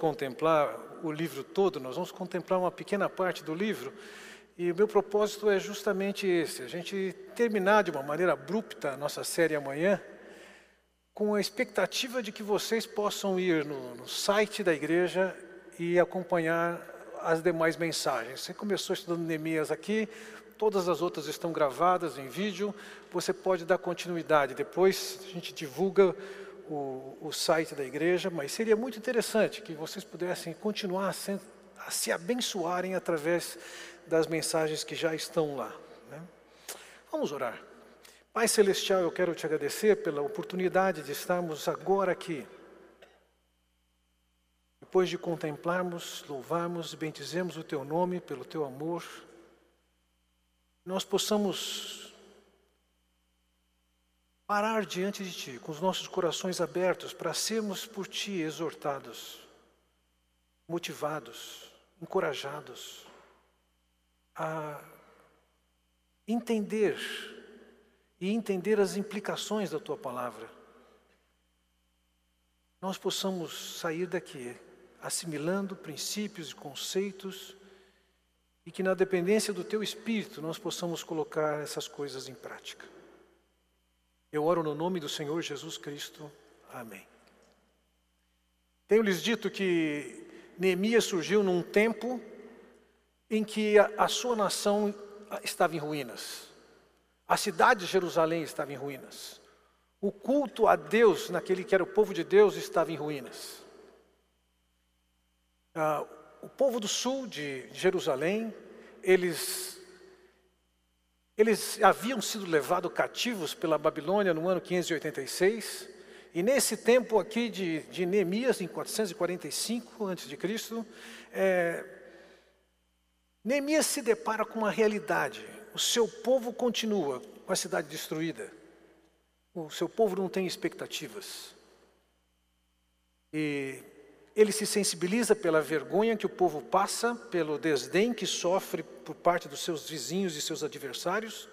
contemplar o livro todo, nós vamos contemplar uma pequena parte do livro. E o meu propósito é justamente esse: a gente terminar de uma maneira abrupta a nossa série amanhã, com a expectativa de que vocês possam ir no, no site da igreja e acompanhar as demais mensagens. Você começou estudando Neemias aqui, todas as outras estão gravadas em vídeo, você pode dar continuidade. Depois a gente divulga o, o site da igreja, mas seria muito interessante que vocês pudessem continuar a, a se abençoarem através das mensagens que já estão lá. Né? Vamos orar. Pai Celestial, eu quero te agradecer pela oportunidade de estarmos agora aqui. Depois de contemplarmos, louvarmos e bendizemos o Teu nome pelo Teu amor, nós possamos parar diante de Ti, com os nossos corações abertos, para sermos por Ti exortados, motivados, encorajados a entender e entender as implicações da tua palavra. Nós possamos sair daqui assimilando princípios e conceitos e que na dependência do teu espírito nós possamos colocar essas coisas em prática. Eu oro no nome do Senhor Jesus Cristo. Amém. Tenho lhes dito que Neemias surgiu num tempo em que a, sua nação estava em ruínas. A cidade de Jerusalém estava em ruínas. O culto a Deus, naquele que era o povo de Deus, estava em ruínas. Ah, o povo do sul de Jerusalém, eles, eles haviam sido levados cativos pela Babilônia no ano 586, e nesse tempo aqui de, de Neemias, em 445 a.C., é, Neemias se depara com uma realidade. O seu povo continua com a cidade destruída. O seu povo não tem expectativas. E ele se sensibiliza pela vergonha que o povo passa, pelo desdém que sofre por parte dos seus vizinhos e seus adversários,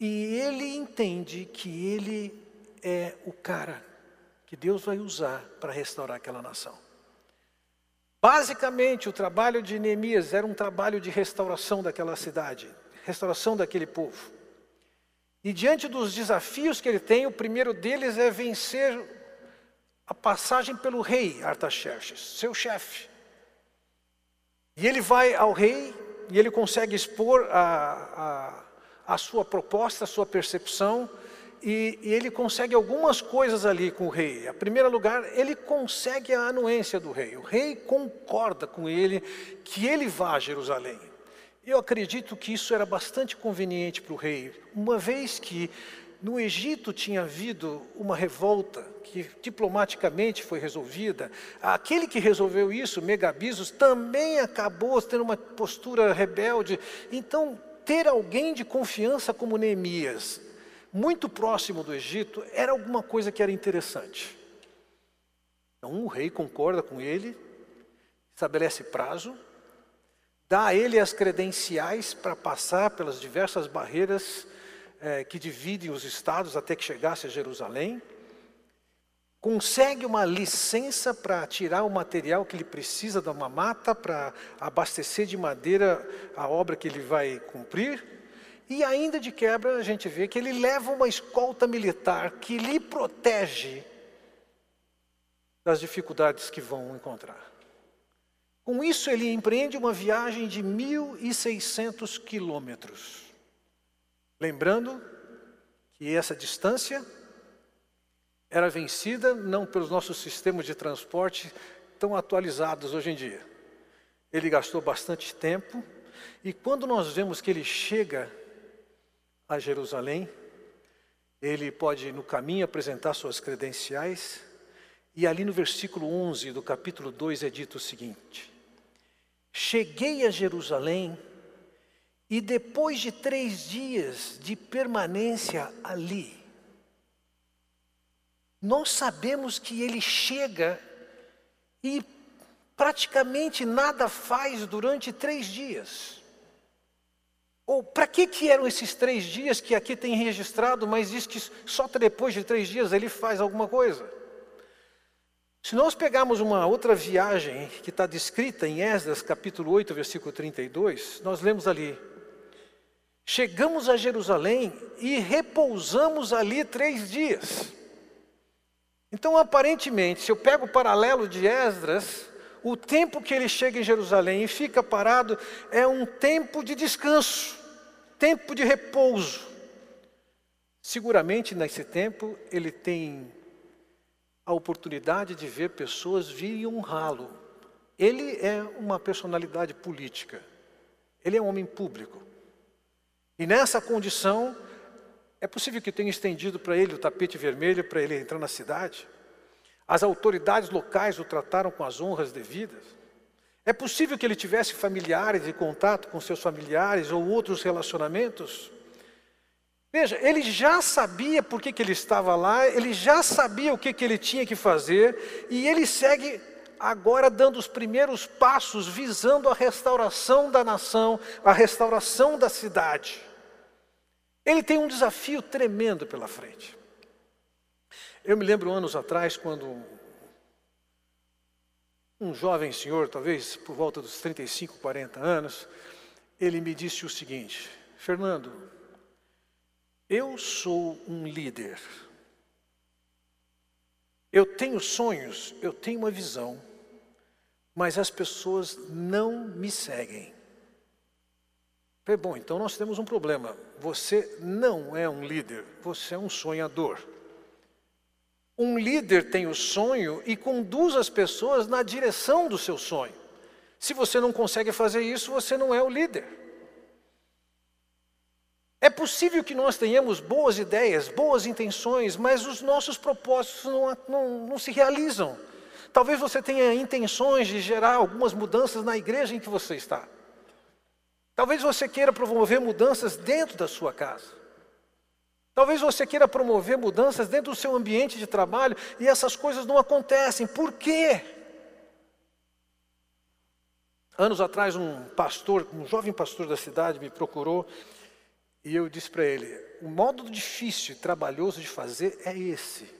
e ele entende que ele é o cara que Deus vai usar para restaurar aquela nação. Basicamente, o trabalho de Neemias era um trabalho de restauração daquela cidade, restauração daquele povo. E diante dos desafios que ele tem, o primeiro deles é vencer a passagem pelo rei Artaxerxes, seu chefe. E ele vai ao rei e ele consegue expor a, a, a sua proposta, a sua percepção, e, e, ele consegue algumas coisas ali com o rei. Em primeiro lugar, ele consegue a anuência do rei. O rei concorda com ele que ele vá a Jerusalém. Eu acredito que isso era bastante conveniente para o rei, uma vez que no Egito tinha havido uma revolta que diplomaticamente foi resolvida. Aquele que resolveu isso, Megabisos, também acabou tendo uma postura rebelde. Então, ter alguém de confiança como Neemias, muito próximo do Egito, era alguma coisa que era interessante. Então o rei concorda com ele, estabelece prazo, dá a ele as credenciais para passar pelas diversas barreiras é, que dividem os estados até que chegasse a Jerusalém, consegue uma licença para tirar o material que ele precisa da uma mata para abastecer de madeira a obra que ele vai cumprir, e ainda de quebra, a gente vê que ele leva uma escolta militar que lhe protege das dificuldades que vão encontrar. Com isso, ele empreende uma viagem de 1.600 quilômetros. Lembrando que essa distância era vencida não pelos nossos sistemas de transporte tão atualizados hoje em dia. Ele gastou bastante tempo, e quando nós vemos que ele chega a Jerusalém, ele pode no caminho apresentar suas credenciais, e ali no versículo 11 do capítulo 2 é dito o seguinte: Cheguei a Jerusalém, e depois de três dias de permanência ali, nós sabemos que ele chega e praticamente nada faz durante três dias. Ou para que, que eram esses três dias que aqui tem registrado, mas diz que só depois de três dias ele faz alguma coisa? Se nós pegarmos uma outra viagem que está descrita em Esdras, capítulo 8, versículo 32, nós lemos ali: Chegamos a Jerusalém e repousamos ali três dias. Então, aparentemente, se eu pego o paralelo de Esdras, o tempo que ele chega em Jerusalém e fica parado é um tempo de descanso, tempo de repouso. Seguramente nesse tempo ele tem a oportunidade de ver pessoas virem honrá-lo. Ele é uma personalidade política, ele é um homem público. E nessa condição, é possível que tenha estendido para ele o tapete vermelho para ele entrar na cidade. As autoridades locais o trataram com as honras devidas. É possível que ele tivesse familiares e contato com seus familiares ou outros relacionamentos. Veja, ele já sabia por que, que ele estava lá, ele já sabia o que, que ele tinha que fazer, e ele segue agora dando os primeiros passos visando a restauração da nação, a restauração da cidade. Ele tem um desafio tremendo pela frente. Eu me lembro anos atrás, quando um jovem senhor, talvez por volta dos 35, 40 anos, ele me disse o seguinte: Fernando, eu sou um líder. Eu tenho sonhos, eu tenho uma visão, mas as pessoas não me seguem. Bom, então nós temos um problema. Você não é um líder, você é um sonhador. Um líder tem o sonho e conduz as pessoas na direção do seu sonho. Se você não consegue fazer isso, você não é o líder. É possível que nós tenhamos boas ideias, boas intenções, mas os nossos propósitos não, não, não se realizam. Talvez você tenha intenções de gerar algumas mudanças na igreja em que você está. Talvez você queira promover mudanças dentro da sua casa. Talvez você queira promover mudanças dentro do seu ambiente de trabalho e essas coisas não acontecem. Por quê? Anos atrás, um pastor, um jovem pastor da cidade, me procurou e eu disse para ele: o modo difícil e trabalhoso de fazer é esse.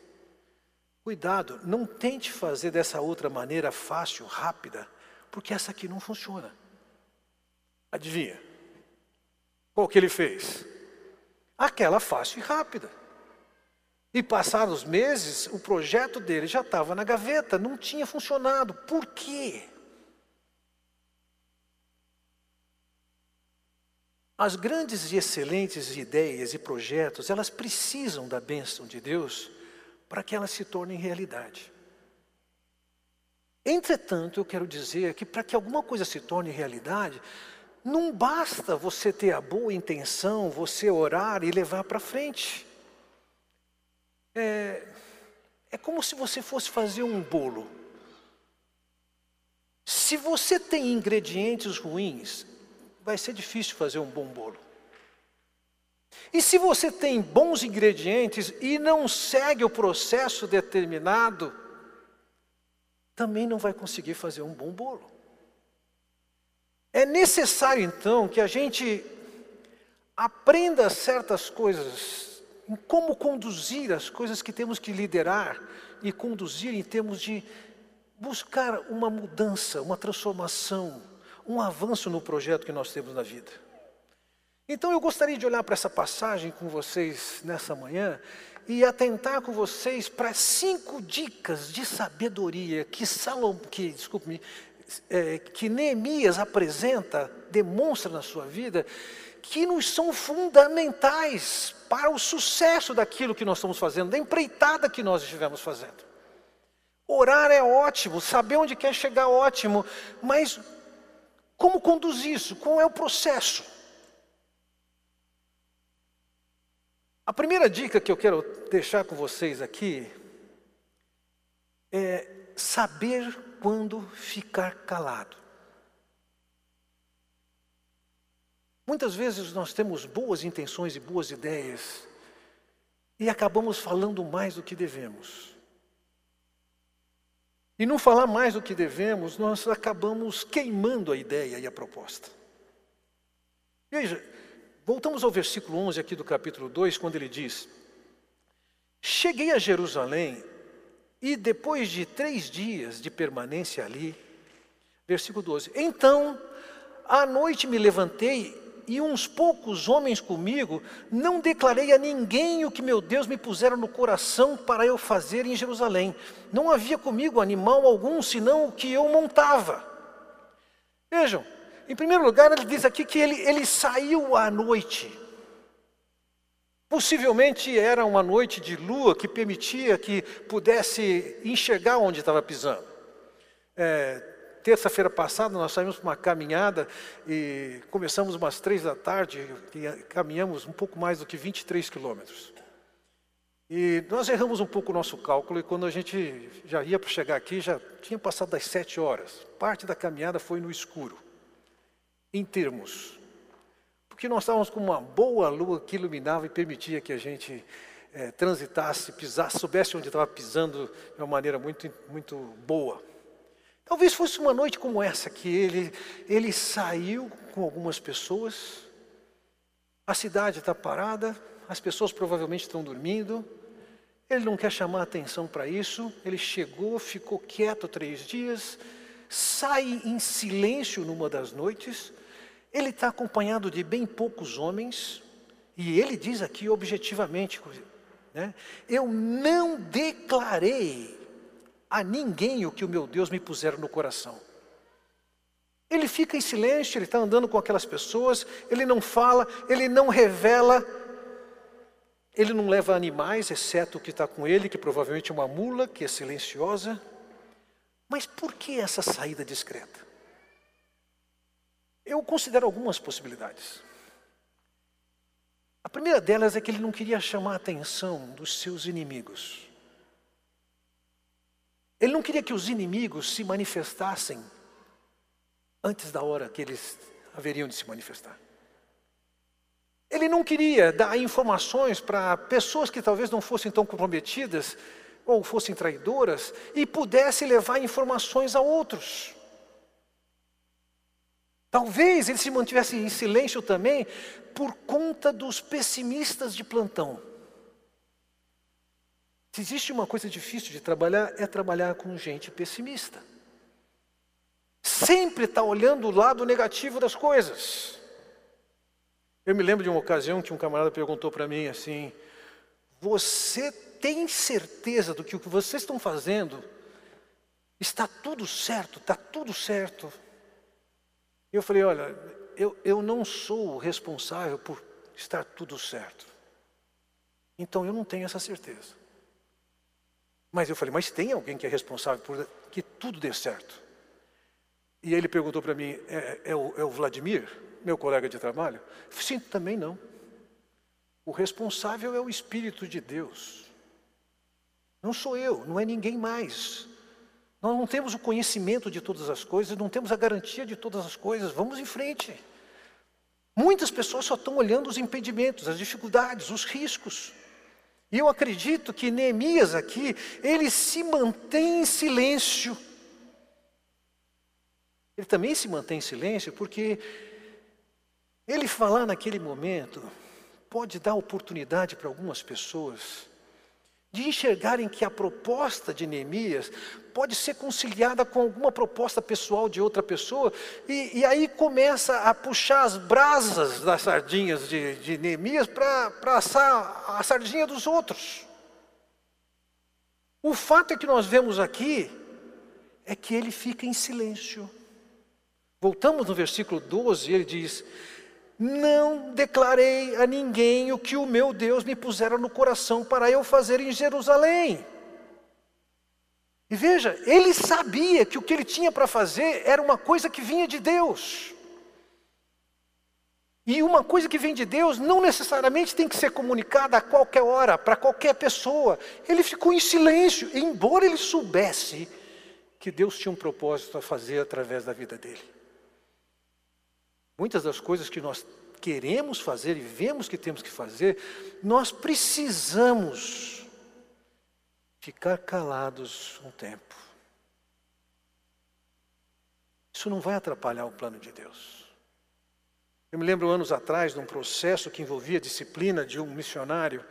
Cuidado, não tente fazer dessa outra maneira fácil, rápida, porque essa aqui não funciona. Adivinha? Qual que ele fez? Aquela fácil e rápida. E passados meses, o projeto dele já estava na gaveta, não tinha funcionado. Por quê? As grandes e excelentes ideias e projetos, elas precisam da bênção de Deus para que elas se tornem realidade. Entretanto, eu quero dizer que para que alguma coisa se torne realidade, não basta você ter a boa intenção, você orar e levar para frente. É, é como se você fosse fazer um bolo. Se você tem ingredientes ruins, vai ser difícil fazer um bom bolo. E se você tem bons ingredientes e não segue o processo determinado, também não vai conseguir fazer um bom bolo. É necessário então que a gente aprenda certas coisas, em como conduzir as coisas que temos que liderar e conduzir em termos de buscar uma mudança, uma transformação um avanço no projeto que nós temos na vida. Então eu gostaria de olhar para essa passagem com vocês nessa manhã e atentar com vocês para cinco dicas de sabedoria que Salom, que desculpe-me, é, que Neemias apresenta, demonstra na sua vida, que nos são fundamentais para o sucesso daquilo que nós estamos fazendo, da empreitada que nós estivemos fazendo. Orar é ótimo, saber onde quer chegar ótimo, mas como conduzir isso? Qual é o processo? A primeira dica que eu quero deixar com vocês aqui é saber quando ficar calado. Muitas vezes nós temos boas intenções e boas ideias e acabamos falando mais do que devemos. E não falar mais do que devemos, nós acabamos queimando a ideia e a proposta. Veja, voltamos ao versículo 11 aqui do capítulo 2, quando ele diz: Cheguei a Jerusalém E depois de três dias de permanência ali, versículo 12: Então, à noite me levantei e uns poucos homens comigo, não declarei a ninguém o que meu Deus me pusera no coração para eu fazer em Jerusalém. Não havia comigo animal algum, senão o que eu montava. Vejam, em primeiro lugar, ele diz aqui que ele, ele saiu à noite. Possivelmente era uma noite de lua que permitia que pudesse enxergar onde estava pisando. É, Terça-feira passada nós saímos para uma caminhada e começamos umas três da tarde e caminhamos um pouco mais do que 23 quilômetros. E nós erramos um pouco o nosso cálculo e quando a gente já ia para chegar aqui, já tinha passado das sete horas. Parte da caminhada foi no escuro, em termos. Porque nós estávamos com uma boa lua que iluminava e permitia que a gente é, transitasse, pisasse, soubesse onde estava pisando de uma maneira muito, muito boa. Talvez fosse uma noite como essa que ele, ele saiu com algumas pessoas, a cidade está parada, as pessoas provavelmente estão dormindo, ele não quer chamar atenção para isso, ele chegou, ficou quieto três dias, sai em silêncio numa das noites, ele está acompanhado de bem poucos homens, e ele diz aqui objetivamente: né, Eu não declarei a ninguém o que o meu Deus me puser no coração. Ele fica em silêncio, ele está andando com aquelas pessoas, ele não fala, ele não revela, ele não leva animais, exceto o que está com ele, que provavelmente é uma mula, que é silenciosa. Mas por que essa saída discreta? Eu considero algumas possibilidades. A primeira delas é que ele não queria chamar a atenção dos seus inimigos. Ele não queria que os inimigos se manifestassem antes da hora que eles haveriam de se manifestar. Ele não queria dar informações para pessoas que talvez não fossem tão comprometidas ou fossem traidoras e pudesse levar informações a outros. Talvez ele se mantivesse em silêncio também por conta dos pessimistas de plantão. Se existe uma coisa difícil de trabalhar, é trabalhar com gente pessimista. Sempre está olhando o lado negativo das coisas. Eu me lembro de uma ocasião que um camarada perguntou para mim assim: Você tem certeza do que o que vocês estão fazendo está tudo certo? Está tudo certo? Eu falei: Olha, eu, eu não sou o responsável por estar tudo certo. Então eu não tenho essa certeza. Mas eu falei, mas tem alguém que é responsável por que tudo dê certo? E ele perguntou para mim, é, é, o, é, o, Vladimir, meu colega de trabalho? Sim, também não. O responsável é o Espírito de Deus. Não sou eu, não é ninguém mais. Nós não temos o conhecimento de todas as coisas, não temos a garantia de todas as coisas. Vamos em frente. Muitas pessoas só estão olhando os impedimentos, as dificuldades, os riscos. E eu acredito que Neemias aqui, ele se mantém em silêncio. Ele também se mantém em silêncio porque ele falar naquele momento pode dar oportunidade para algumas pessoas de enxergarem que a proposta de Neemias pode ser conciliada com alguma proposta pessoal de outra pessoa, e, e aí começa a puxar as brasas das sardinhas de, de Neemias para assar a sardinha dos outros. O fato é que nós vemos aqui é que ele fica em silêncio. Voltamos no versículo 12, ele diz: não declarei a ninguém o que o meu Deus me pusera no coração para eu fazer em Jerusalém. E veja, ele sabia que o que ele tinha para fazer era uma coisa que vinha de Deus. E uma coisa que vem de Deus não necessariamente tem que ser comunicada a qualquer hora, para qualquer pessoa. Ele ficou em silêncio, embora ele soubesse que Deus tinha um propósito a fazer através da vida dele. Muitas das coisas que nós queremos fazer e vemos que temos que fazer, nós precisamos ficar calados um tempo. Isso não vai atrapalhar o plano de Deus. Eu me lembro anos atrás de um processo que envolvia a disciplina de um missionário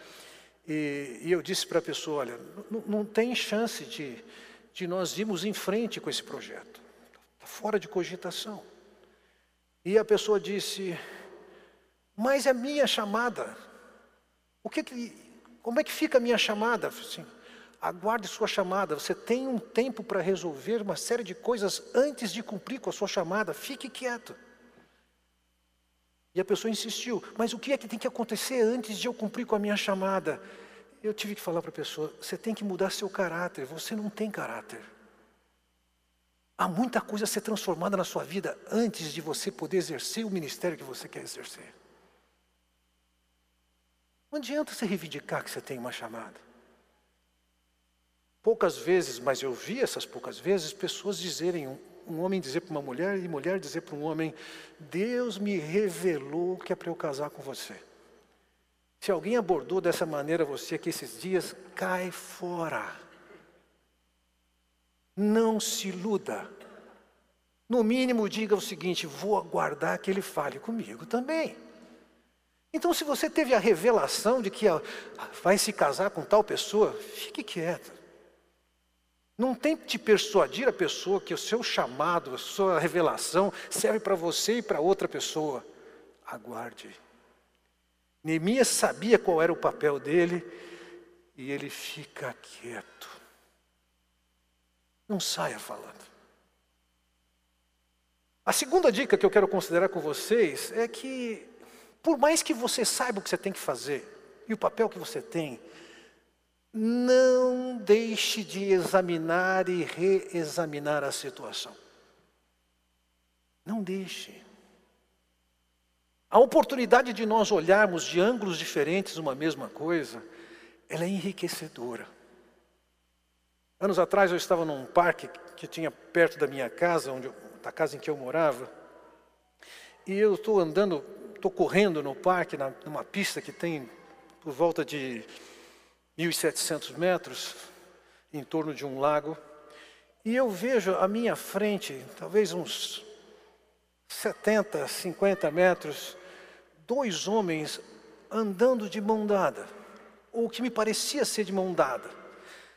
E, e eu disse para a pessoa: olha, não, tem chance de, de nós irmos em frente com esse projeto, está fora de cogitação. E a pessoa disse: mas é minha chamada. O que, que como é que fica a minha chamada? Assim, aguarde sua chamada. Você tem um tempo para resolver uma série de coisas antes de cumprir com a sua chamada. Fique quieto. E a pessoa insistiu, mas o que é que tem que acontecer antes de eu cumprir com a minha chamada? Eu tive que falar para a pessoa: você tem que mudar seu caráter, você não tem caráter. Há muita coisa a ser transformada na sua vida antes de você poder exercer o ministério que você quer exercer. Não adianta você reivindicar que você tem uma chamada. Poucas vezes, mas eu vi essas poucas vezes, pessoas dizerem, um, homem dizer para uma mulher e mulher dizer para um homem: Deus me revelou que é para eu casar com você. Se alguém abordou dessa maneira você aqui esses dias, cai fora. Não se iluda. No mínimo, diga o seguinte: vou aguardar que ele fale comigo também. Então, se você teve a revelação de que vai se casar com tal pessoa, fique quieto. Não tente persuadir a pessoa que o seu chamado, a sua revelação serve para você e para outra pessoa. Aguarde. Neemias sabia qual era o papel dele e ele fica quieto. Não saia falando. A segunda dica que eu quero considerar com vocês é que por mais que você saiba o que você tem que fazer e o papel que você tem, não deixe de examinar e reexaminar a situação. Não deixe. A oportunidade de nós olharmos de ângulos diferentes uma mesma coisa, ela é enriquecedora. Anos atrás eu estava num parque que tinha perto da minha casa, onde eu, da casa em que eu morava, e eu estou andando estou correndo no parque, na, numa pista que tem por volta de 1.700 metros, em torno de um lago, e eu vejo à minha frente, talvez uns 70, 50 metros, dois homens andando de mão dada, ou que me parecia ser de mão dada.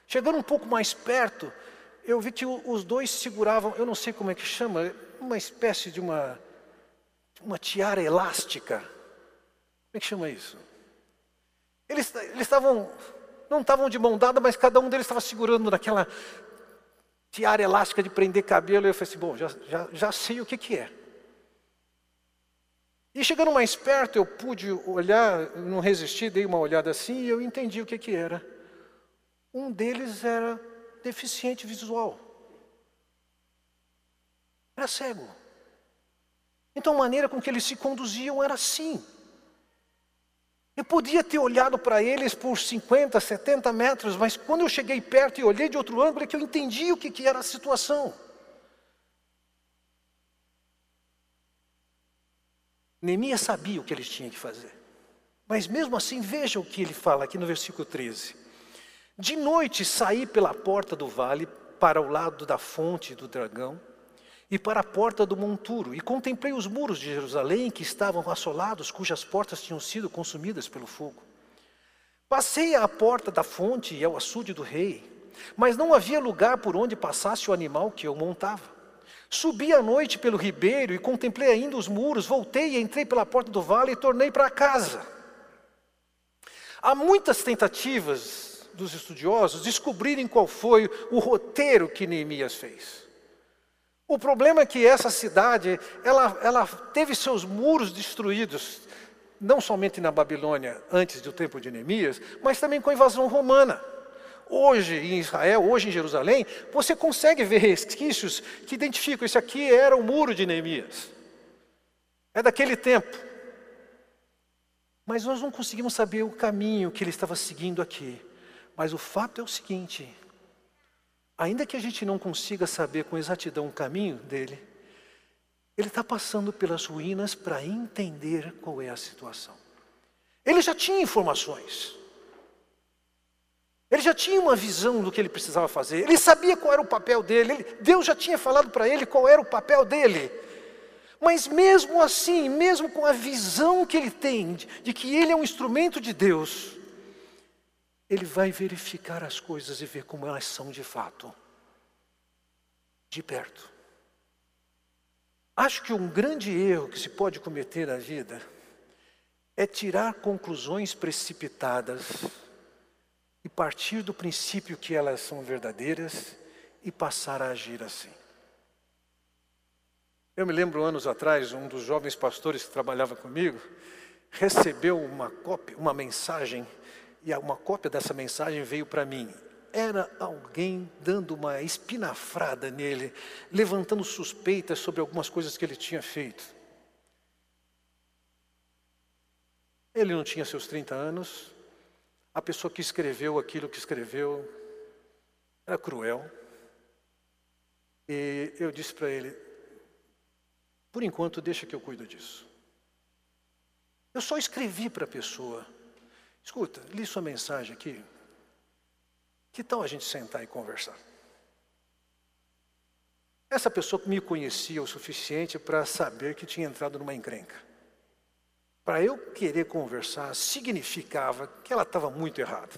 Chegando um pouco mais perto, eu vi que os dois seguravam, eu não sei como é que chama, uma espécie de uma uma tiara elástica. Como é que chama isso? Eles, eles estavam, não estavam de mão dada, mas cada um deles estava segurando naquela tiara elástica de prender cabelo. E eu falei assim: bom, já, já, já sei o que, que é. E chegando mais perto, eu pude olhar, não resisti, dei uma olhada assim e eu entendi o que, que era. Um deles era deficiente visual. Era cego. Então a maneira com que eles se conduziam era assim. Eu podia ter olhado para eles por 50, 70 metros, mas quando eu cheguei perto e olhei de outro ângulo, é que eu entendi o que, que era a situação. Neemias sabia o que eles tinham que fazer. Mas mesmo assim, veja o que ele fala aqui no versículo 13. De noite saí pela porta do vale para o lado da fonte do dragão e para a porta do monturo, e contemplei os muros de Jerusalém que estavam assolados, cujas portas tinham sido consumidas pelo fogo. Passei à porta da fonte e ao açude do rei, mas não havia lugar por onde passasse o animal que eu montava. Subi à noite pelo ribeiro e contemplei ainda os muros, voltei e entrei pela porta do vale e tornei para casa. Há muitas tentativas dos estudiosos descobrirem qual foi o roteiro que Neemias fez. O problema é que essa cidade, ela, ela teve seus muros destruídos, não somente na Babilônia, antes do tempo de Neemias, mas também com a invasão romana. Hoje em Israel, hoje em Jerusalém, você consegue ver resquícios que identificam, esse aqui era o muro de Neemias. É daquele tempo. Mas nós não conseguimos saber o caminho que ele estava seguindo aqui. Mas o fato é o seguinte: ainda que a gente não consiga saber com exatidão o caminho dele, ele está passando pelas ruínas para entender qual é a situação. Ele já tinha informações. Ele já tinha uma visão do que ele precisava fazer. Ele sabia qual era o papel dele. Ele, Deus já tinha falado para ele qual era o papel dele. Mas mesmo assim, mesmo com a visão que ele tem de, de que ele é um instrumento de Deus, ele vai verificar as coisas e ver como elas são de fato, de perto. Acho que um grande erro que se pode cometer na vida é tirar conclusões precipitadas e partir do princípio que elas são verdadeiras e passar a agir assim. Eu me lembro anos atrás, um dos jovens pastores que trabalhava comigo recebeu uma cópia, uma mensagem, e uma cópia dessa mensagem veio para mim. Era alguém dando uma espinafrada nele, levantando suspeitas sobre algumas coisas que ele tinha feito. Ele não tinha seus 30 anos, a pessoa que escreveu aquilo que escreveu era cruel. E eu disse para ele: por enquanto, deixa que eu cuido disso. Eu só escrevi para a pessoa: escuta, li sua mensagem aqui. Que tal a gente sentar e conversar? Essa pessoa me conhecia o suficiente para saber que tinha entrado numa encrenca. Para eu querer conversar, significava que ela estava muito errada.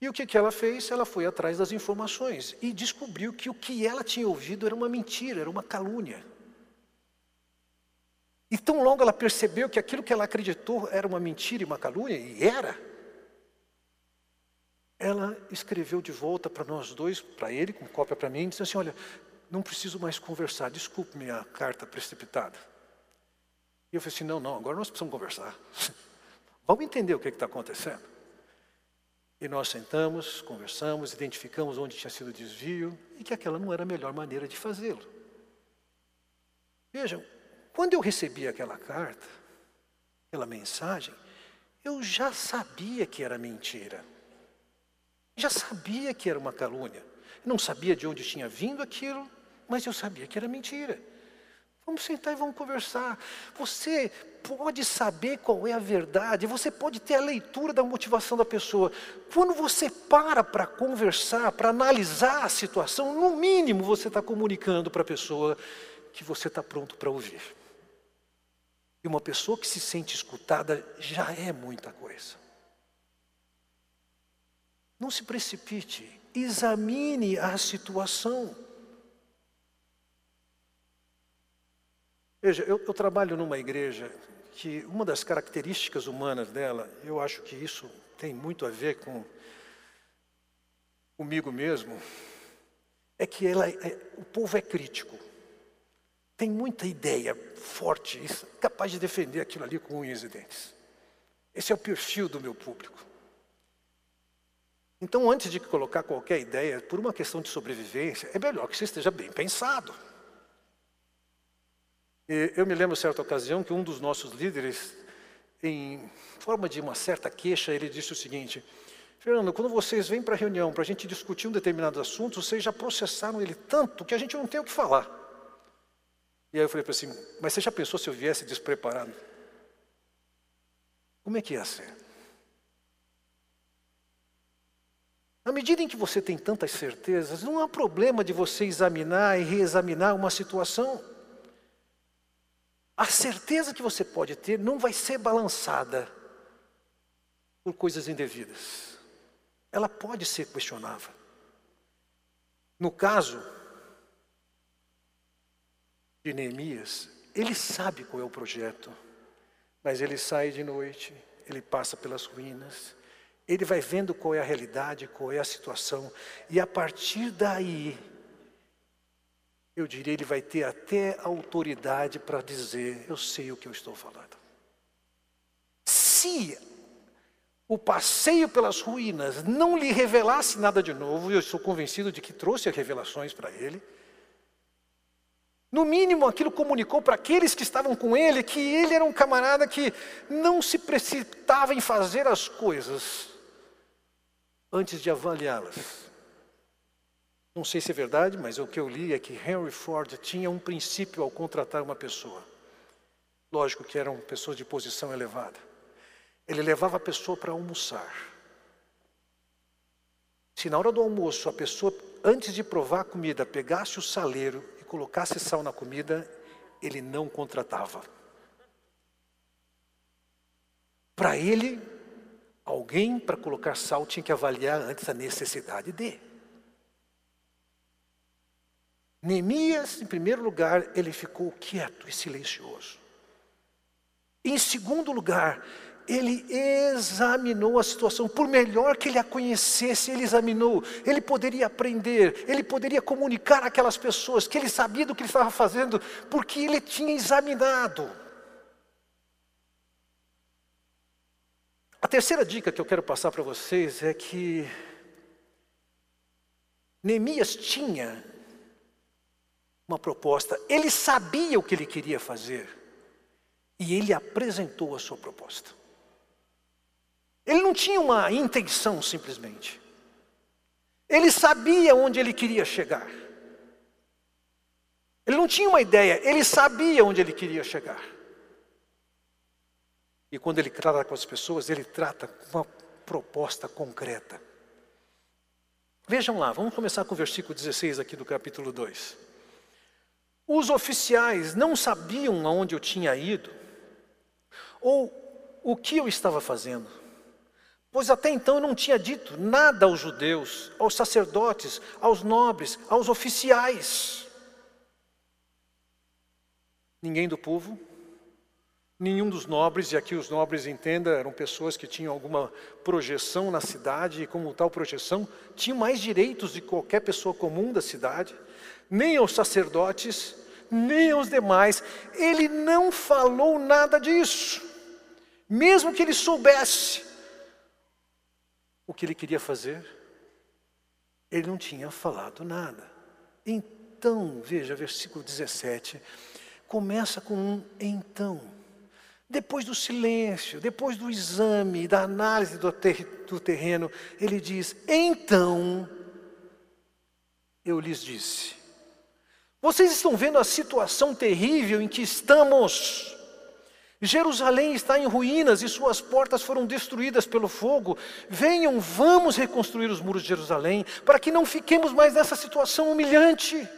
E o que, que ela fez? Ela foi atrás das informações e descobriu que o que ela tinha ouvido era uma mentira, era uma calúnia. E tão logo ela percebeu que aquilo que ela acreditou era uma mentira e uma calúnia, e era, ela escreveu de volta para nós dois, para ele, com cópia para mim, e disse assim: Olha, não preciso mais conversar, desculpe minha carta precipitada. E eu falei assim: Não, não, agora nós precisamos conversar. Vamos entender o que está acontecendo. E nós sentamos, conversamos, identificamos onde tinha sido o desvio e que aquela não era a melhor maneira de fazê-lo. Vejam, quando eu recebi aquela carta, aquela mensagem, eu já sabia que era mentira. Já sabia que era uma calúnia. Não sabia de onde tinha vindo aquilo, mas eu sabia que era mentira. Vamos sentar e vamos conversar. Você pode saber qual é a verdade, você pode ter a leitura da motivação da pessoa. Quando você para para conversar, para analisar a situação, no mínimo você está comunicando para a pessoa que você está pronto para ouvir. E uma pessoa que se sente escutada já é muita coisa. Não se precipite, examine a situação. Veja, eu, eu, trabalho numa igreja que uma das características humanas dela, eu acho que isso tem muito a ver com comigo mesmo, é que ela, é, o povo é crítico. Tem muita ideia forte, capaz de defender aquilo ali com unhas e dentes. Esse é o perfil do meu público. Então, antes de colocar qualquer ideia, por uma questão de sobrevivência, é melhor que você esteja bem pensado. E eu me lembro, certa ocasião, que um dos nossos líderes, em forma de uma certa queixa, ele disse o seguinte: Fernando, quando vocês vêm para a reunião para a gente discutir um determinado assunto, vocês já processaram ele tanto que a gente não tem o que falar. E aí eu falei para assim: Mas você já pensou se eu viesse despreparado? Como é que ia ser? Na medida em que você tem tantas certezas, não há problema de você examinar e reexaminar uma situação. A certeza que você pode ter não vai ser balançada por coisas indevidas. Ela pode ser questionável. No caso de Neemias, ele sabe qual é o projeto, mas ele sai de noite, ele passa pelas ruínas, ele vai vendo qual é a realidade, qual é a situação, e a partir daí eu diria, ele vai ter até autoridade para dizer: Eu sei o que eu estou falando. Se o passeio pelas ruínas não lhe revelasse nada de novo, e eu estou convencido de que trouxe revelações para ele, no mínimo aquilo comunicou para aqueles que estavam com ele que ele era um camarada que não se precipitava em fazer as coisas antes de avaliá-las. Não sei se é verdade, mas o que eu li é que Henry Ford tinha um princípio ao contratar uma pessoa. Lógico que eram pessoas de posição elevada. Ele levava a pessoa para almoçar. Se na hora do almoço a pessoa, antes de provar a comida, pegasse o saleiro colocasse sal na comida, ele não contratava. Para ele, Alguém para colocar sal tinha que avaliar antes a necessidade de. Neemias, em primeiro lugar, ele ficou quieto e silencioso. Em segundo lugar, ele examinou a situação, por melhor que ele a conhecesse, ele examinou, ele poderia aprender, ele poderia comunicar àquelas pessoas que ele sabia do que ele estava fazendo, porque ele tinha examinado. A terceira dica que eu quero passar para vocês é que Neemias tinha uma proposta, ele sabia o que ele queria fazer e ele apresentou a sua proposta. Ele não tinha uma intenção simplesmente. Ele sabia onde ele queria chegar. Ele não tinha uma ideia, ele sabia onde ele queria chegar. E quando ele trata com as pessoas, ele trata com uma proposta concreta. Vejam lá, vamos começar com o versículo 16 aqui do capítulo 2. Os oficiais não sabiam aonde eu tinha ido, ou o que eu estava fazendo, pois até então eu não tinha dito nada aos judeus, aos sacerdotes, aos nobres, aos oficiais. Ninguém do povo Nenhum dos nobres, e aqui os nobres entenda, eram pessoas que tinham alguma projeção na cidade, e como tal projeção, tinham mais direitos de qualquer pessoa comum da cidade, nem aos sacerdotes, nem aos demais. Ele não falou nada disso, mesmo que ele soubesse o que ele queria fazer, ele não tinha falado nada. Então, veja, versículo 17, começa com um então. Depois do silêncio, depois do exame, da análise do, ter, do terreno, ele diz: Então eu lhes disse. Vocês estão vendo a situação terrível em que estamos. Jerusalém está em ruínas e suas portas foram destruídas pelo fogo. Venham, vamos reconstruir os muros de Jerusalém, para que não fiquemos mais nessa situação humilhante.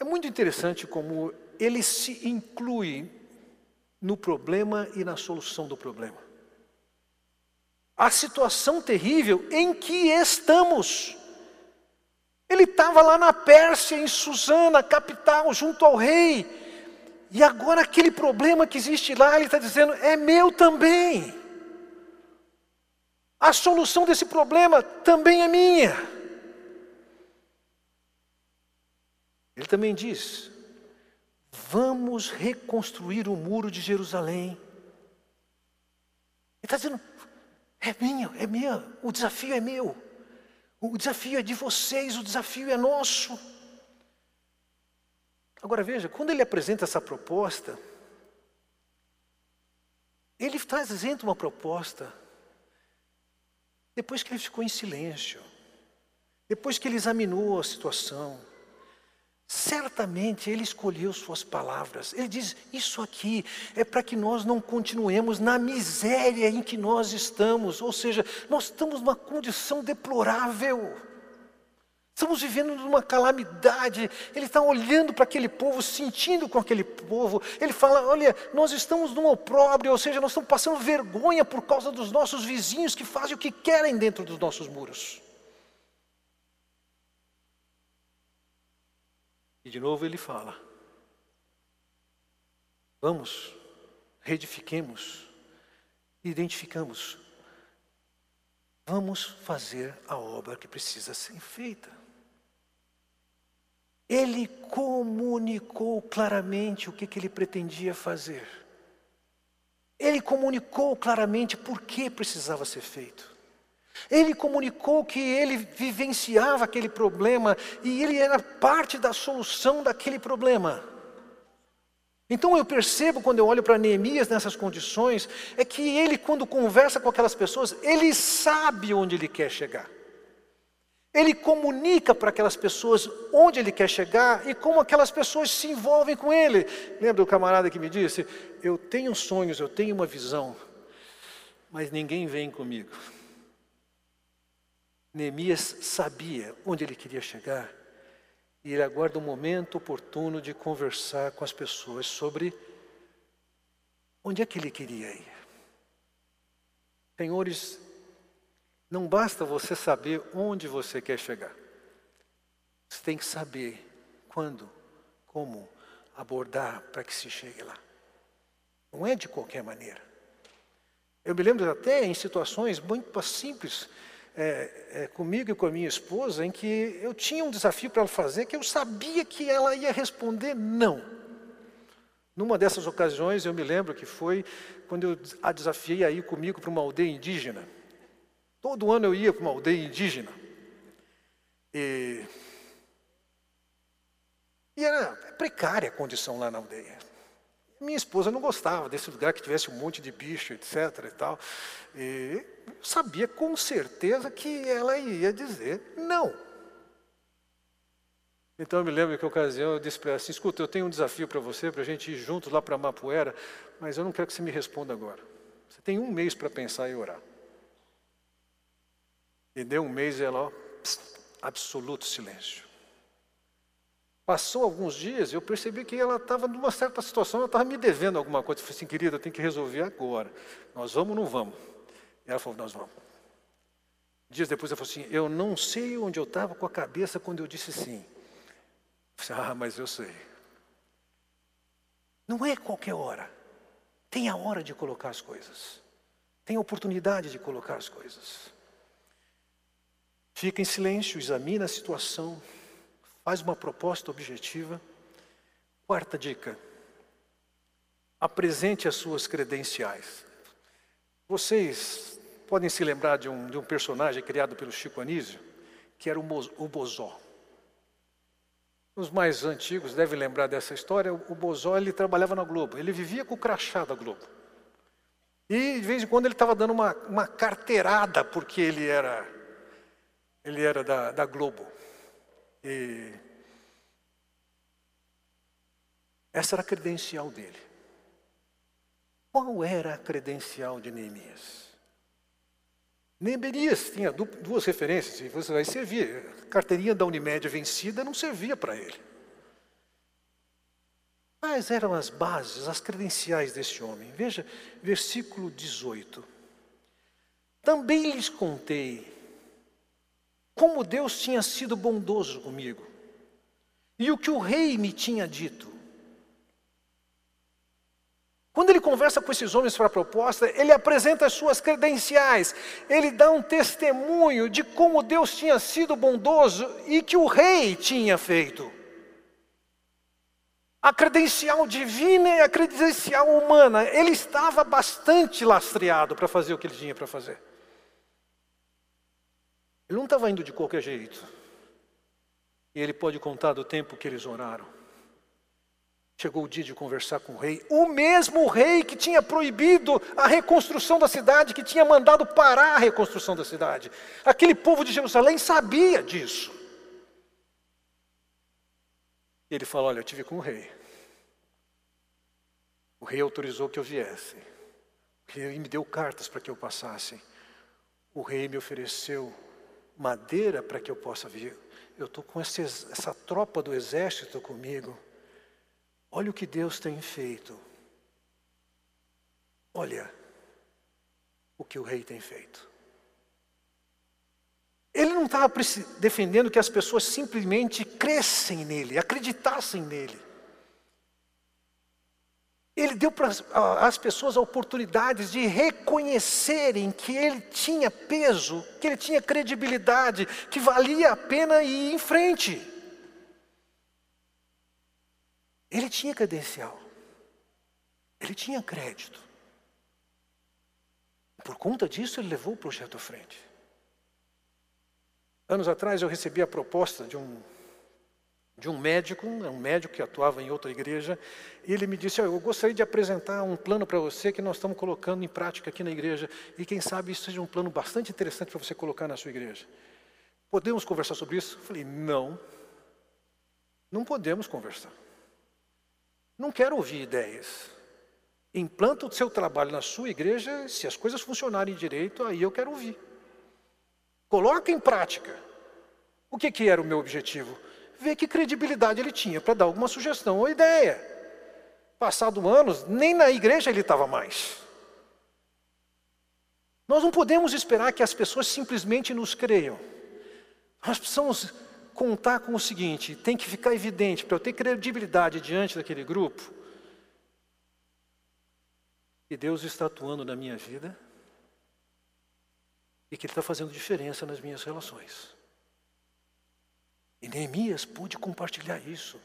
É muito interessante como ele se inclui no problema e na solução do problema. A situação terrível em que estamos. Ele estava lá na Pérsia, em Susana, capital, junto ao rei. E agora aquele problema que existe lá, ele está dizendo, é meu também. A solução desse problema também é minha. Ele também diz: vamos reconstruir o muro de Jerusalém. Ele está dizendo: é minha, é minha, o desafio é meu, o desafio é de vocês, o desafio é nosso. Agora veja, quando ele apresenta essa proposta, ele está apresenta uma proposta depois que ele ficou em silêncio, depois que ele examinou a situação, Certamente ele escolheu suas palavras. Ele diz: Isso aqui é para que nós não continuemos na miséria em que nós estamos. Ou seja, nós estamos numa condição deplorável. Estamos vivendo numa calamidade. Ele está olhando para aquele povo, sentindo com aquele povo. Ele fala: Olha, nós estamos num opróbrio, ou seja, nós estamos passando vergonha por causa dos nossos vizinhos que fazem o que querem dentro dos nossos muros. E de novo ele fala: Vamos, reedifiquemos, identificamos. Vamos fazer a obra que precisa ser feita. Ele comunicou claramente o que, que ele pretendia fazer. Ele comunicou claramente por que precisava ser feito. Ele comunicou que ele vivenciava aquele problema e ele era parte da solução daquele problema. Então eu percebo quando eu olho para Neemias nessas condições, é que ele, quando conversa com aquelas pessoas, ele sabe onde ele quer chegar. Ele comunica para aquelas pessoas onde ele quer chegar e como aquelas pessoas se envolvem com ele. Lembra o camarada que me disse: Eu tenho sonhos, eu tenho uma visão, mas ninguém vem comigo. Neemias sabia onde ele queria chegar e ele aguarda o um momento oportuno de conversar com as pessoas sobre onde é que ele queria ir. Senhores, não basta você saber onde você quer chegar. Você tem que saber quando, como abordar para que se chegue lá. Não é de qualquer maneira. Eu me lembro até em situações muito simples, é, é, comigo e com a minha esposa, em que eu tinha um desafio para ela fazer que eu sabia que ela ia responder não. Numa dessas ocasiões, eu me lembro que foi quando eu a desafiei a ir comigo para uma aldeia indígena. Todo ano eu ia para uma aldeia indígena. E, e era precária a condição lá na aldeia. Minha esposa não gostava desse lugar que tivesse um monte de bicho, etc. e tal. E eu sabia com certeza que ela ia dizer não. Então eu me lembro que ocasião eu disse para ela assim, escuta, eu tenho um desafio para você, para a gente ir juntos lá para Mapuera, mas eu não quero que você me responda agora. Você tem um mês para pensar e orar. E deu um mês e ela, ó, absoluto silêncio. Passou alguns dias e eu percebi que ela estava numa certa situação, ela estava me devendo alguma coisa. Eu falei assim, querida, eu tenho que resolver agora. Nós vamos ou não vamos? E ela falou, nós vamos. Dias depois ela falou assim, eu não sei onde eu estava com a cabeça quando eu disse sim. Eu falei, ah, mas eu sei. Não é qualquer hora. Tem a hora de colocar as coisas. Tem a oportunidade de colocar as coisas. Fica em silêncio, examina a situação, faz uma proposta objetiva. Quarta dica: apresente as suas credenciais. Vocês podem se lembrar de um, de um personagem criado pelo Chico Anísio, que era o, o Bozó. Os mais antigos devem lembrar dessa história. O Bozó ele trabalhava na Globo, ele vivia com o crachá da Globo. E de vez em quando ele estava dando uma, uma carteirada porque ele era ele era da, da Globo. E essa era a credencial dele. Qual era a credencial de Neemias? Neemias tinha duas referências, e você vai servir. A carteirinha da Unimed vencida não servia para ele. Quais eram as bases, as credenciais desse homem? Veja, versículo 18. Também lhes contei como Deus tinha sido bondoso comigo e o que o rei me tinha dito. Quando ele conversa com esses homens para a proposta, ele apresenta as suas credenciais, ele dá um testemunho de como Deus tinha sido bondoso e que o rei tinha feito. A credencial divina e a credencial humana, ele estava bastante lastreado para fazer o que ele tinha para fazer. Ele não estava indo de qualquer jeito. E ele pode contar do tempo que eles oraram. Chegou o dia de conversar com o rei, o mesmo rei que tinha proibido a reconstrução da cidade, que tinha mandado parar a reconstrução da cidade. Aquele povo de Jerusalém sabia disso. E ele falou: Olha, eu tive com o rei. O rei autorizou que eu viesse. O rei me deu cartas para que eu passasse. O rei me ofereceu madeira para que eu possa vir. Eu estou com esse, essa tropa do exército comigo. Olha o que Deus tem feito. Olha o que o rei tem feito. Ele não estava defendendo que as pessoas simplesmente crescem nele, acreditassem nele. Ele deu para as pessoas a oportunidade de reconhecerem que ele tinha peso, que ele tinha credibilidade, que valia a pena ir em frente. Ele tinha credencial, ele tinha crédito. Por conta disso, ele levou o projeto à frente. Anos atrás, eu recebi a proposta de um de um médico, um médico que atuava em outra igreja, e ele me disse: oh, Eu gostaria de apresentar um plano para você que nós estamos colocando em prática aqui na igreja, e quem sabe isso seja um plano bastante interessante para você colocar na sua igreja. Podemos conversar sobre isso? Eu falei: Não, não podemos conversar. Não quero ouvir ideias. Implanta o seu trabalho na sua igreja, se as coisas funcionarem direito, aí eu quero ouvir. Coloque em prática. O que, que era o meu objetivo? Ver que credibilidade ele tinha para dar alguma sugestão ou ideia. Passado anos, nem na igreja ele estava mais. Nós não podemos esperar que as pessoas simplesmente nos creiam. Nós precisamos contar com o seguinte: tem que ficar evidente, para eu ter credibilidade diante daquele grupo, que Deus está atuando na minha vida e que Ele está fazendo diferença nas minhas relações. E Neemias pôde compartilhar isso.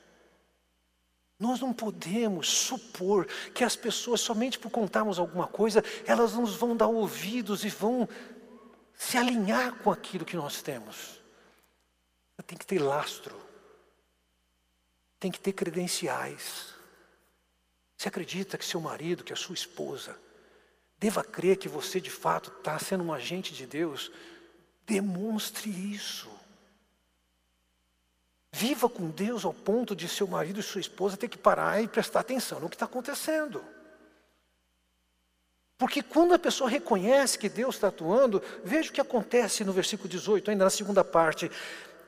Nós não podemos supor que as pessoas, somente por contarmos alguma coisa, elas nos vão dar ouvidos e vão se alinhar com aquilo que nós temos. Tem que ter lastro, tem que ter credenciais. Você acredita que seu marido, que a sua esposa, deva crer que você de fato está sendo um agente de Deus? Demonstre isso. Viva com Deus ao ponto de seu marido e sua esposa ter que parar e prestar atenção no que está acontecendo. Porque quando a pessoa reconhece que Deus está atuando, veja o que acontece no versículo 18, ainda na segunda parte.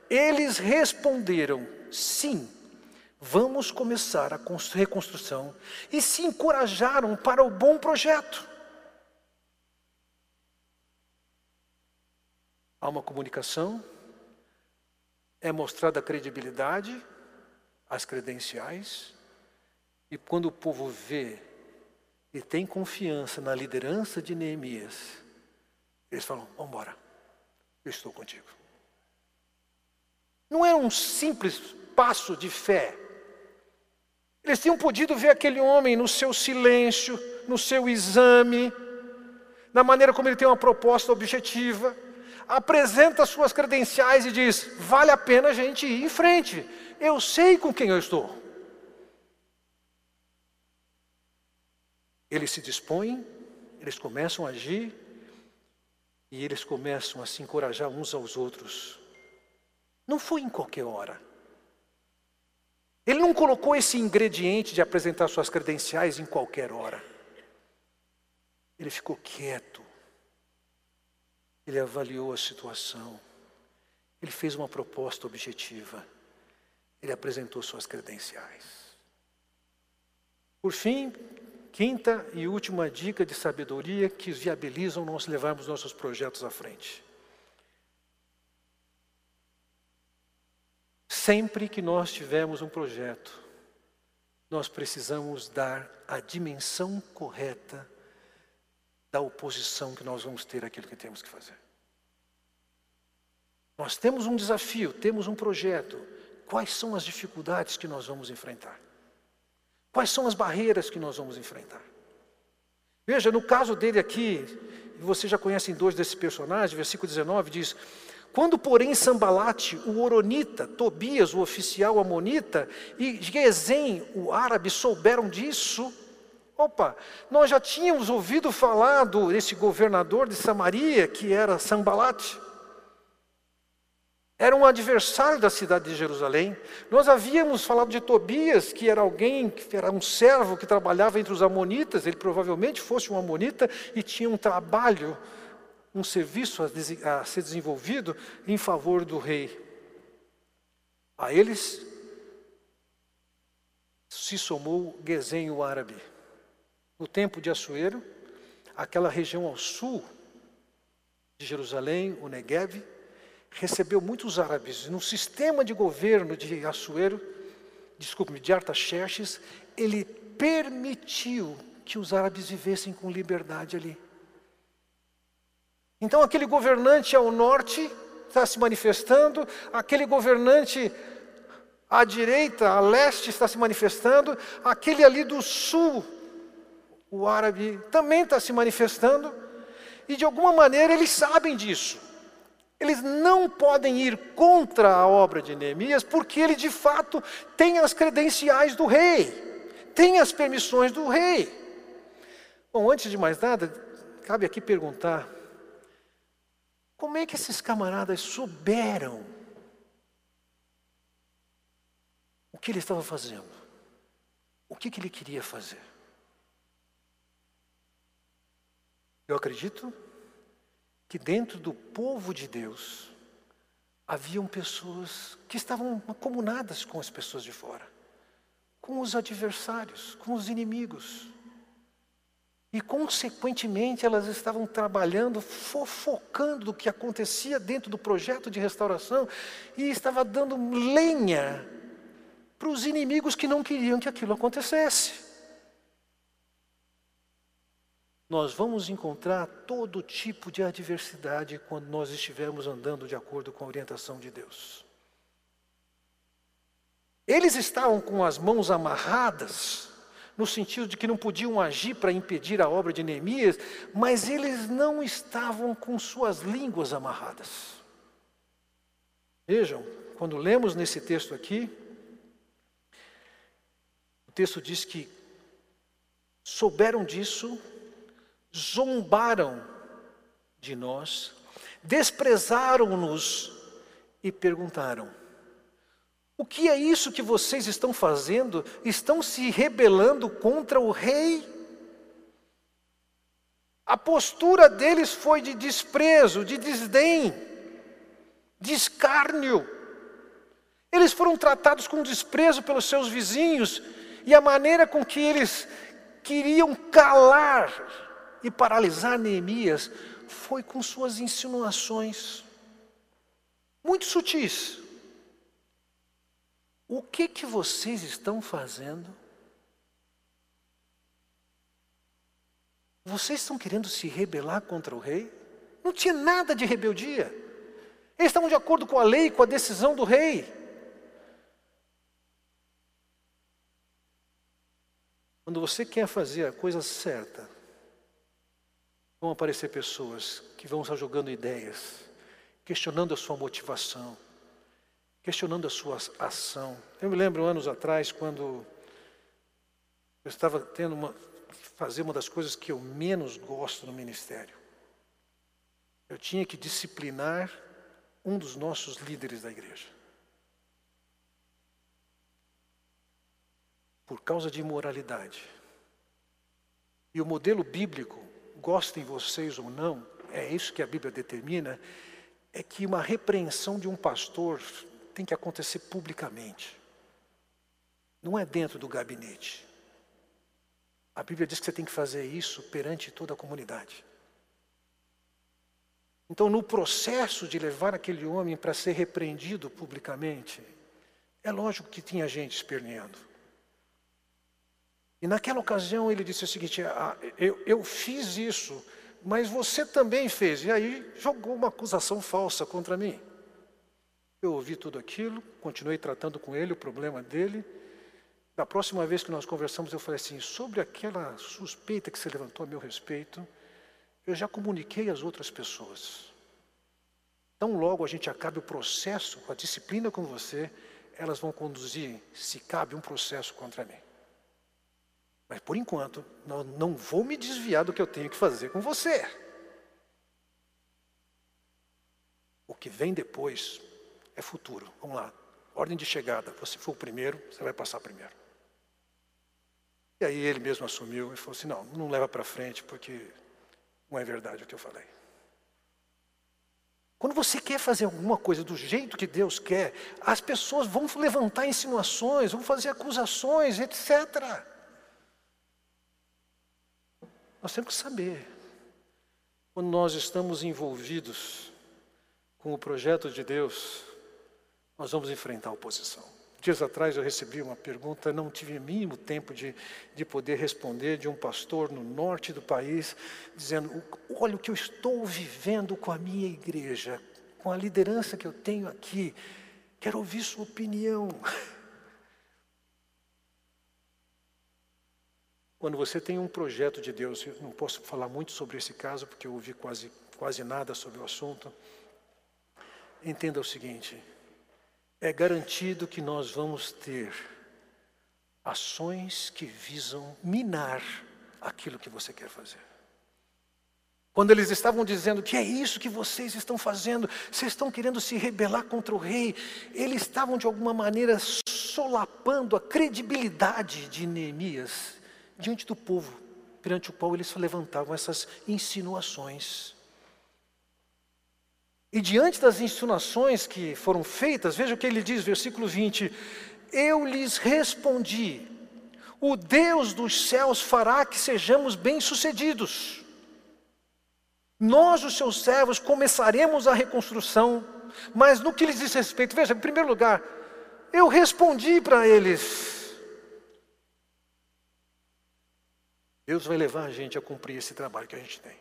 Eles responderam: sim, vamos começar a reconstrução, e se encorajaram para o bom projeto. Há uma comunicação, é mostrada a credibilidade, as credenciais, e quando o povo vê e tem confiança na liderança de Neemias, eles falam: vamos embora, eu estou contigo. Não é um simples passo de fé. Eles tinham podido ver aquele homem no seu silêncio, no seu exame, na maneira como ele tem uma proposta objetiva, apresenta suas credenciais e diz: vale a pena a gente ir em frente, eu sei com quem eu estou. Eles se dispõem, eles começam a agir e eles começam a se encorajar uns aos outros. Não foi em qualquer hora. Ele não colocou esse ingrediente de apresentar suas credenciais em qualquer hora. Ele ficou quieto. Ele avaliou a situação. Ele fez uma proposta objetiva. Ele apresentou suas credenciais. Por fim, quinta e última dica de sabedoria que viabilizam nós levarmos nossos projetos à frente. Sempre que nós tivermos um projeto, nós precisamos dar a dimensão correta da oposição que nós vamos ter àquilo que temos que fazer. Nós temos um desafio, temos um projeto. Quais são as dificuldades que nós vamos enfrentar? Quais são as barreiras que nós vamos enfrentar? Veja, no caso dele aqui, você já conhece dois desses personagens, versículo 19 diz: quando, porém, Sambalate, o Oronita, Tobias, o oficial amonita, e Gesem, o árabe, souberam disso, opa, nós já tínhamos ouvido falar desse governador de Samaria, que era Sambalate. Era um adversário da cidade de Jerusalém. Nós havíamos falado de Tobias, que era alguém, que era um servo que trabalhava entre os amonitas, ele provavelmente fosse um amonita e tinha um trabalho um serviço a, ser desenvolvido em favor do rei. A eles se somou Gesem, o árabe. No tempo de Assuero, aquela região ao sul de Jerusalém, o Negev, recebeu muitos árabes. No sistema de governo de Assuero, desculpe-me, de Artaxerxes, ele permitiu que os árabes vivessem com liberdade ali. Então, aquele governante ao norte está se manifestando, aquele governante à direita, a leste, está se manifestando, aquele ali do sul, o árabe, também está se manifestando, e de alguma maneira eles sabem disso. Eles não podem ir contra a obra de Neemias, porque ele de fato tem as credenciais do rei, tem as permissões do rei. Bom, antes de mais nada, cabe aqui perguntar como é que esses camaradas souberam o que ele estava fazendo? O que, que ele queria fazer? Eu acredito que dentro do povo de Deus haviam pessoas que estavam comunadas com as pessoas de fora, com os adversários, com os inimigos. E, consequentemente, elas estavam trabalhando, fofocando do que acontecia dentro do projeto de restauração e estava dando lenha para os inimigos que não queriam que aquilo acontecesse. Nós vamos encontrar todo tipo de adversidade quando nós estivermos andando de acordo com a orientação de Deus. Eles estavam com as mãos amarradas, no sentido de que não podiam agir para impedir a obra de Neemias, mas eles não estavam com suas línguas amarradas. Vejam, quando lemos nesse texto aqui, o texto diz que souberam disso, zombaram de nós, desprezaram-nos e perguntaram: o que é isso que vocês estão fazendo? Estão se rebelando contra o rei? A postura deles foi de desprezo, de desdém, de escárnio. Eles foram tratados com desprezo pelos seus vizinhos e a maneira com que eles queriam calar e paralisar Neemias foi com suas insinuações, muito sutis. O que que vocês estão fazendo? Vocês estão querendo se rebelar contra o rei? Não tinha nada de rebeldia. Eles estavam de acordo com a lei, com a decisão do rei. Quando você quer fazer a coisa certa, vão aparecer pessoas que vão estar jogando ideias, questionando a sua motivação, questionando a sua ação. Eu me lembro anos atrás, quando eu estava tendo uma, fazer uma das coisas que eu menos gosto no ministério. Eu tinha que disciplinar um dos nossos líderes da igreja. Por causa de imoralidade. E o modelo bíblico, gostem vocês ou não, é isso que a Bíblia determina, é que uma repreensão de um pastor tem que acontecer publicamente. Não é dentro do gabinete. A Bíblia diz que você tem que fazer isso perante toda a comunidade. Então, no processo de levar aquele homem para ser repreendido publicamente, é lógico que tinha gente esperneando. E naquela ocasião ele disse o seguinte: ah, eu, eu fiz isso, mas você também fez. E aí jogou uma acusação falsa contra mim. Eu ouvi tudo aquilo, continuei tratando com ele o problema dele. Da próxima vez que nós conversamos, eu falei assim: sobre aquela suspeita que se levantou a meu respeito, eu já comuniquei às outras pessoas. Tão logo a gente acabe o processo, a disciplina com você, elas vão conduzir, se cabe, um processo contra mim. Mas por enquanto, não, vou me desviar do que eu tenho que fazer com você. O que vem depois é futuro. Vamos lá. Ordem de chegada. Você for o primeiro, você vai passar primeiro. E aí ele mesmo assumiu e falou assim: não, não leva para frente, porque não é verdade o que eu falei. Quando você quer fazer alguma coisa do jeito que Deus quer, as pessoas vão levantar insinuações, vão fazer acusações, etc. Nós temos que saber, quando nós estamos envolvidos com o projeto de Deus, nós vamos enfrentar a oposição. Dias atrás eu recebi uma pergunta, não tive mínimo tempo de, de poder responder, de um pastor no norte do país, dizendo: Olha o que eu estou vivendo com a minha igreja, com a liderança que eu tenho aqui, quero ouvir sua opinião. Quando você tem um projeto de Deus, eu não posso falar muito sobre esse caso, porque eu ouvi quase, quase nada sobre o assunto. Entenda o seguinte: é garantido que nós vamos ter ações que visam minar aquilo que você quer fazer. Quando eles estavam dizendo que é isso que vocês estão fazendo, vocês estão querendo se rebelar contra o rei, eles estavam de alguma maneira solapando a credibilidade de Neemias diante do povo, perante o qual eles levantavam essas insinuações. E diante das insinuações que foram feitas, veja o que ele diz, versículo 20: Eu lhes respondi, o Deus dos céus fará que sejamos bem-sucedidos. Nós, os seus servos, começaremos a reconstrução, mas no que lhes diz respeito, veja, em primeiro lugar, eu respondi para eles. Deus vai levar a gente a cumprir esse trabalho que a gente tem.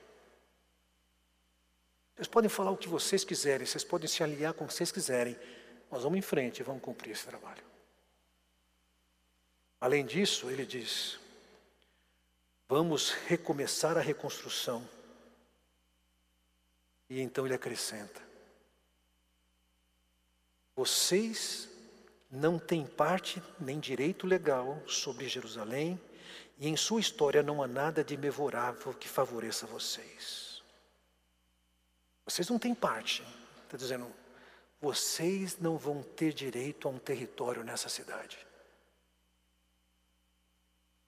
Vocês podem falar o que vocês quiserem, vocês podem se aliar com o que vocês quiserem, nós vamos em frente e vamos cumprir esse trabalho. Além disso, ele diz: vamos recomeçar a reconstrução. E então ele acrescenta: vocês não têm parte nem direito legal sobre Jerusalém, e em sua história não há nada de memorável que favoreça vocês. Vocês não têm parte, está dizendo, vocês não vão ter direito a um território nessa cidade.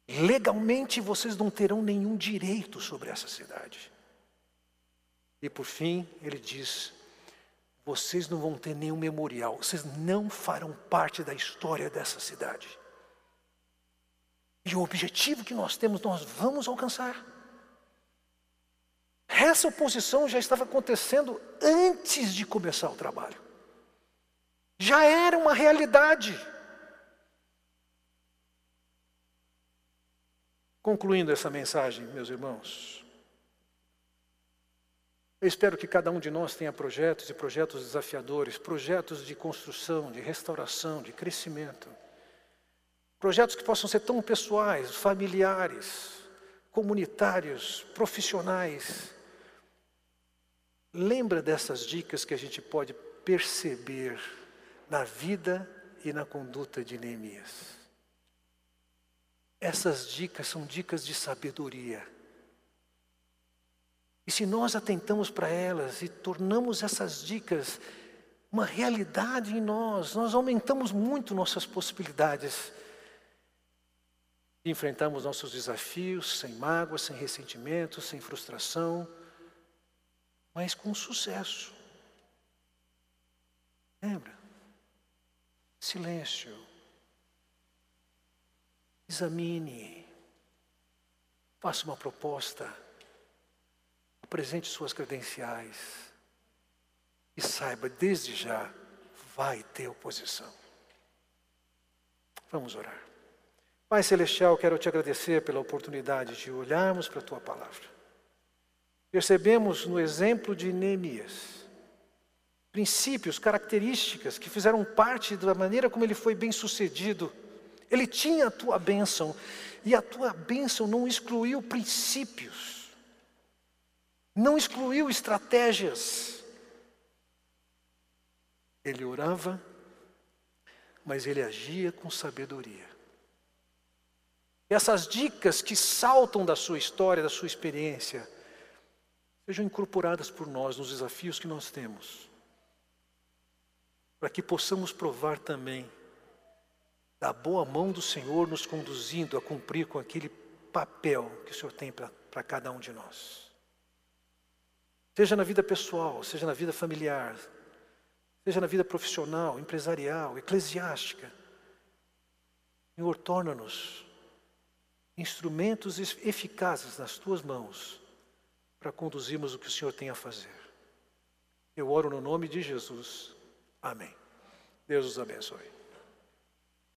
Legalmente vocês não terão nenhum direito sobre essa cidade. E por fim, ele diz: vocês não vão ter nenhum memorial, vocês não farão parte da história dessa cidade. E o objetivo que nós temos, nós vamos alcançar. Essa oposição já estava acontecendo antes de começar o trabalho. Já era uma realidade. Concluindo essa mensagem, meus irmãos, eu espero que cada um de nós tenha projetos e projetos desafiadores, projetos de construção, de restauração, de crescimento. Projetos que possam ser tão pessoais, familiares, comunitários, profissionais. Lembra dessas dicas que a gente pode perceber na vida e na conduta de Neemias. Essas dicas são dicas de sabedoria. E se nós atentamos para elas e tornamos essas dicas uma realidade em nós, nós aumentamos muito nossas possibilidades de enfrentarmos nossos desafios sem mágoa, sem ressentimento, sem frustração, mas com sucesso. Lembra? Silêncio. Examine. Faça uma proposta. Apresente suas credenciais. E saiba, desde já, vai ter oposição. Vamos orar. Pai Celestial, quero te agradecer pela oportunidade de olharmos para a tua palavra. Percebemos no exemplo de Neemias princípios, características que fizeram parte da maneira como ele foi bem sucedido. Ele tinha a tua bênção, e a tua bênção não excluiu princípios, não excluiu estratégias. Ele orava, mas ele agia com sabedoria. Essas dicas que saltam da sua história, da sua experiência, sejam incorporadas por nós nos desafios que nós temos para que possamos provar também da boa mão do Senhor nos conduzindo a cumprir com aquele papel que o Senhor tem para cada um de nós. Seja na vida pessoal, seja na vida familiar, seja na vida profissional, empresarial, eclesiástica. Senhor, torna-nos instrumentos eficazes nas tuas mãos para conduzirmos o que o Senhor tem a fazer. Eu oro no nome de Jesus. Amém. Deus os abençoe.